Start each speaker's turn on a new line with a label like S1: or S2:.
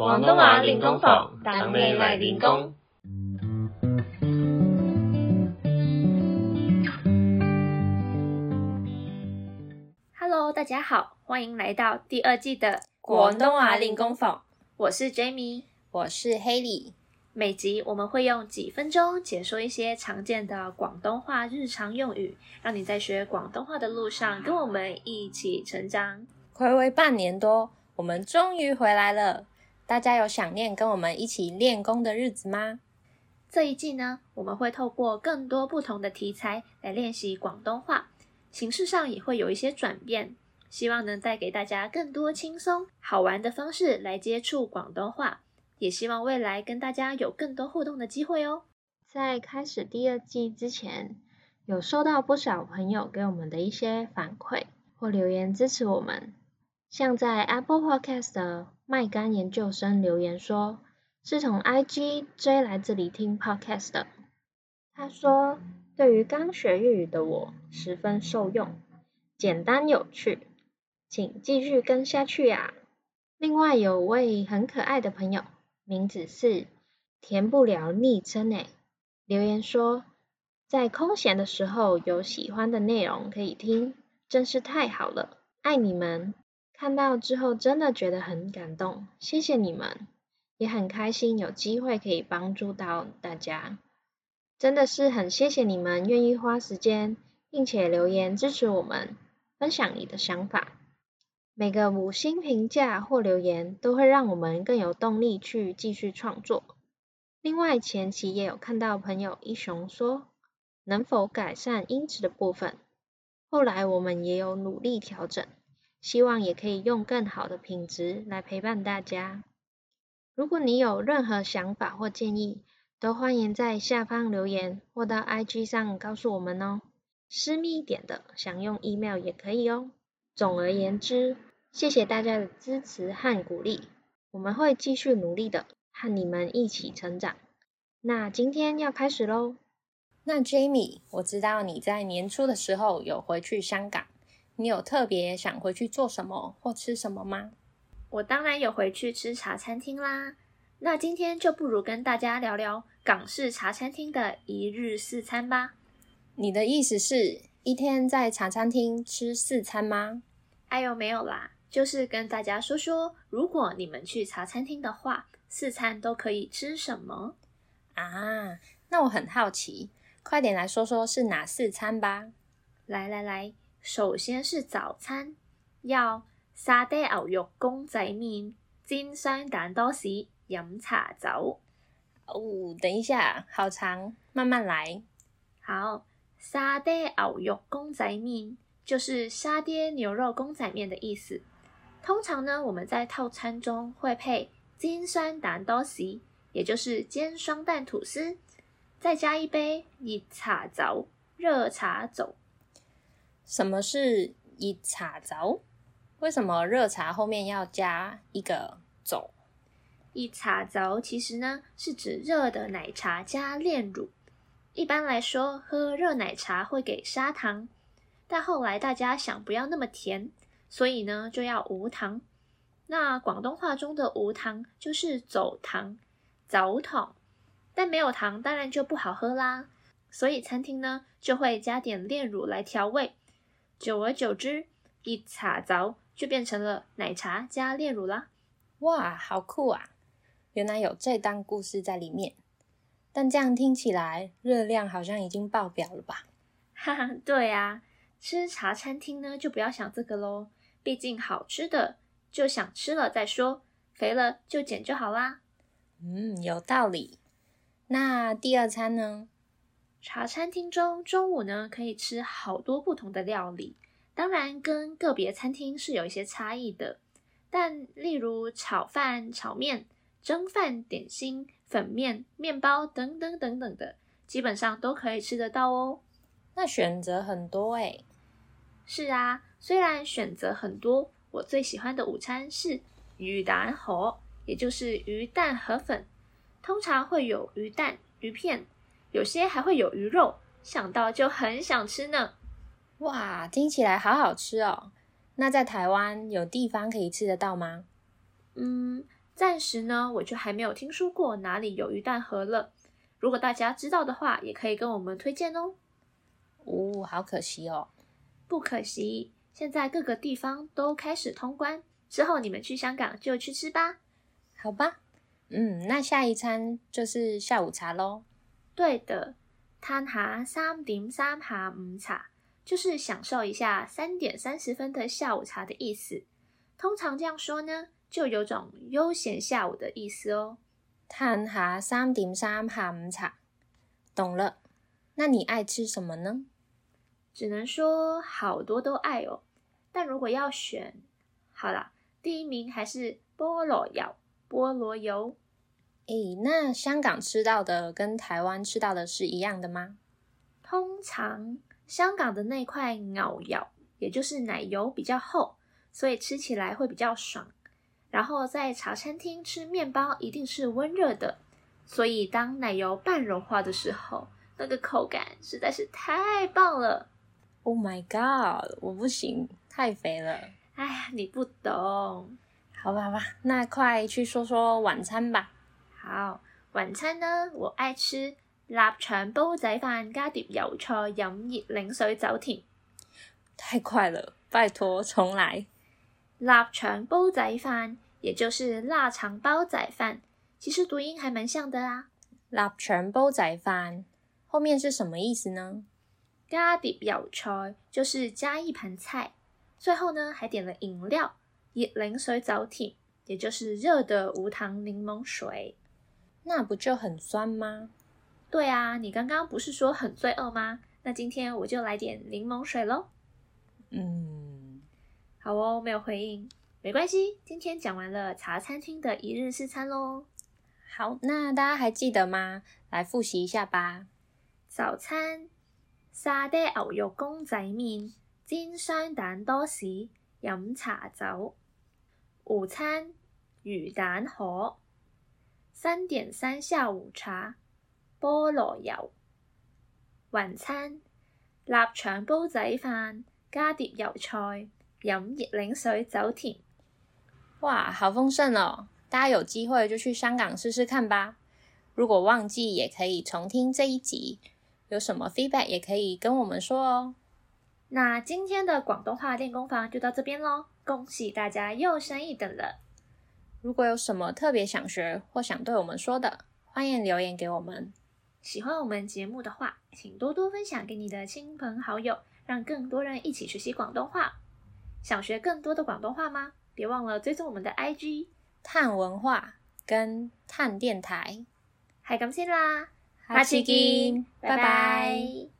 S1: 广东话练功房，等你来练功。
S2: Hello，大家好，欢迎来到第二季的
S3: 广东话练功房。
S2: 我是 Jamie，
S3: 我是 h a l e y
S2: 每集我们会用几分钟解说一些常见的广东话日常用语，让你在学广东话的路上跟我们一起成长。
S3: 回违半年多，我们终于回来了。大家有想念跟我们一起练功的日子吗？
S2: 这一季呢，我们会透过更多不同的题材来练习广东话，形式上也会有一些转变，希望能带给大家更多轻松、好玩的方式来接触广东话，也希望未来跟大家有更多互动的机会哦。
S4: 在开始第二季之前，有收到不少朋友给我们的一些反馈或留言支持我们，像在 Apple Podcast。麦干研究生留言说：“是从 IG 追来这里听 podcast 的。”他说：“对于刚学日语的我，十分受用，简单有趣，请继续跟下去啊！”另外有位很可爱的朋友，名字是填不了昵称诶，留言说：“在空闲的时候有喜欢的内容可以听，真是太好了，爱你们。”看到之后真的觉得很感动，谢谢你们，也很开心有机会可以帮助到大家，真的是很谢谢你们愿意花时间并且留言支持我们，分享你的想法。每个五星评价或留言都会让我们更有动力去继续创作。另外前期也有看到朋友一雄说，能否改善音质的部分，后来我们也有努力调整。希望也可以用更好的品质来陪伴大家。如果你有任何想法或建议，都欢迎在下方留言或到 IG 上告诉我们哦。私密一点的，想用 email 也可以哦。总而言之，谢谢大家的支持和鼓励，我们会继续努力的，和你们一起成长。那今天要开始喽。
S3: 那 Jamie，我知道你在年初的时候有回去香港。你有特别想回去做什么或吃什么吗？
S2: 我当然有回去吃茶餐厅啦。那今天就不如跟大家聊聊港式茶餐厅的一日四餐吧。
S3: 你的意思是，一天在茶餐厅吃四餐吗？
S2: 哎呦，没有啦，就是跟大家说说，如果你们去茶餐厅的话，四餐都可以吃什么
S3: 啊？那我很好奇，快点来说说是哪四餐吧。
S2: 来来来。首先是早餐，要沙爹牛肉公仔面、煎双蛋多士、饮茶酒。
S3: 哦，等一下，好长，慢慢来。
S2: 好，沙爹牛肉公仔面就是沙爹牛肉公仔面的意思。通常呢，我们在套餐中会配煎双蛋多士，也就是煎双蛋吐司，再加一杯热茶酒。
S3: 什么是“一茶走”？为什么热茶后面要加一个“走”？“
S2: 一茶走”其实呢是指热的奶茶加炼乳。一般来说，喝热奶茶会给砂糖，但后来大家想不要那么甜，所以呢就要无糖。那广东话中的“无糖”就是“走糖”、“走桶，但没有糖当然就不好喝啦。所以餐厅呢就会加点炼乳来调味。久而久之，一茶凿就变成了奶茶加炼乳啦。
S3: 哇，好酷啊！原来有这档故事在里面。但这样听起来，热量好像已经爆表了吧？
S2: 哈哈，对啊，吃茶餐厅呢，就不要想这个喽。毕竟好吃的就想吃了再说，肥了就减就好啦。
S3: 嗯，有道理。那第二餐呢？
S2: 茶餐厅中中午呢，可以吃好多不同的料理，当然跟个别餐厅是有一些差异的。但例如炒饭、炒面、蒸饭、点心、粉面、面包等等等等的，基本上都可以吃得到哦。
S3: 那选择很多哎。
S2: 是啊，虽然选择很多，我最喜欢的午餐是鱼蛋河，也就是鱼蛋河粉，通常会有鱼蛋、鱼片。有些还会有鱼肉，想到就很想吃呢。
S3: 哇，听起来好好吃哦！那在台湾有地方可以吃得到吗？
S2: 嗯，暂时呢，我就还没有听说过哪里有鱼蛋盒了。如果大家知道的话，也可以跟我们推荐哦。
S3: 哦，好可惜哦。
S2: 不可惜，现在各个地方都开始通关，之后你们去香港就去吃吧。
S3: 好吧。嗯，那下一餐就是下午茶喽。
S2: 对的，叹下三点三下午茶，就是享受一下三点三十分的下午茶的意思。通常这样说呢，就有种悠闲下午的意思哦。
S3: 叹下三点三下午茶，懂了。那你爱吃什么呢？
S2: 只能说好多都爱哦，但如果要选，好了，第一名还是菠萝油，菠萝油。
S3: 诶，那香港吃到的跟台湾吃到的是一样的吗？
S2: 通常香港的那块咬咬，也就是奶油比较厚，所以吃起来会比较爽。然后在茶餐厅吃面包一定是温热的，所以当奶油半融化的时候，那个口感实在是太棒了。
S3: Oh my god，我不行，太肥了。
S2: 哎呀，你不懂。
S3: 好吧，好吧，那快去说说晚餐吧。
S2: 好，晚餐呢，我爱吃腊肠煲仔飯加碟油菜飲熱檸水酒甜，
S3: 太快了，拜托重來。
S2: 腊肠煲仔飯，也就是臘腸煲仔飯，其實讀音還蛮像的啊。
S3: 腊肠煲仔飯，後面是什麼意思呢？
S2: 加碟油菜就是加一盤菜，最後呢還點了飲料，熱檸水酒甜，也就是熱的無糖檸檬水。
S3: 那不就很酸吗？
S2: 对啊，你刚刚不是说很罪恶吗？那今天我就来点柠檬水喽。
S3: 嗯，
S2: 好哦，没有回应，没关系。今天讲完了茶餐厅的一日四餐喽。
S3: 好，那大家还记得吗？来复习一下吧。
S2: 早餐：沙爹牛肉公仔面、煎双蛋多士、饮茶酒。午餐：鱼蛋河。三点三下午茶，菠萝油，晚餐腊肠煲仔饭加碟油菜，饮热柠水走甜。
S3: 哇，好丰盛哦！大家有机会就去香港试试看吧。如果忘记，也可以重听这一集。有什么 feedback 也可以跟我们说哦。
S2: 那今天的广东话练功房就到这边喽，恭喜大家又升一等了。
S3: 如果有什么特别想学或想对我们说的，欢迎留言给我们。
S2: 喜欢我们节目的话，请多多分享给你的亲朋好友，让更多人一起学习广东话。想学更多的广东话吗？别忘了追踪我们的 IG
S3: 探文化跟探电台。
S2: 系咁先啦，
S3: 下次见，
S2: 拜拜。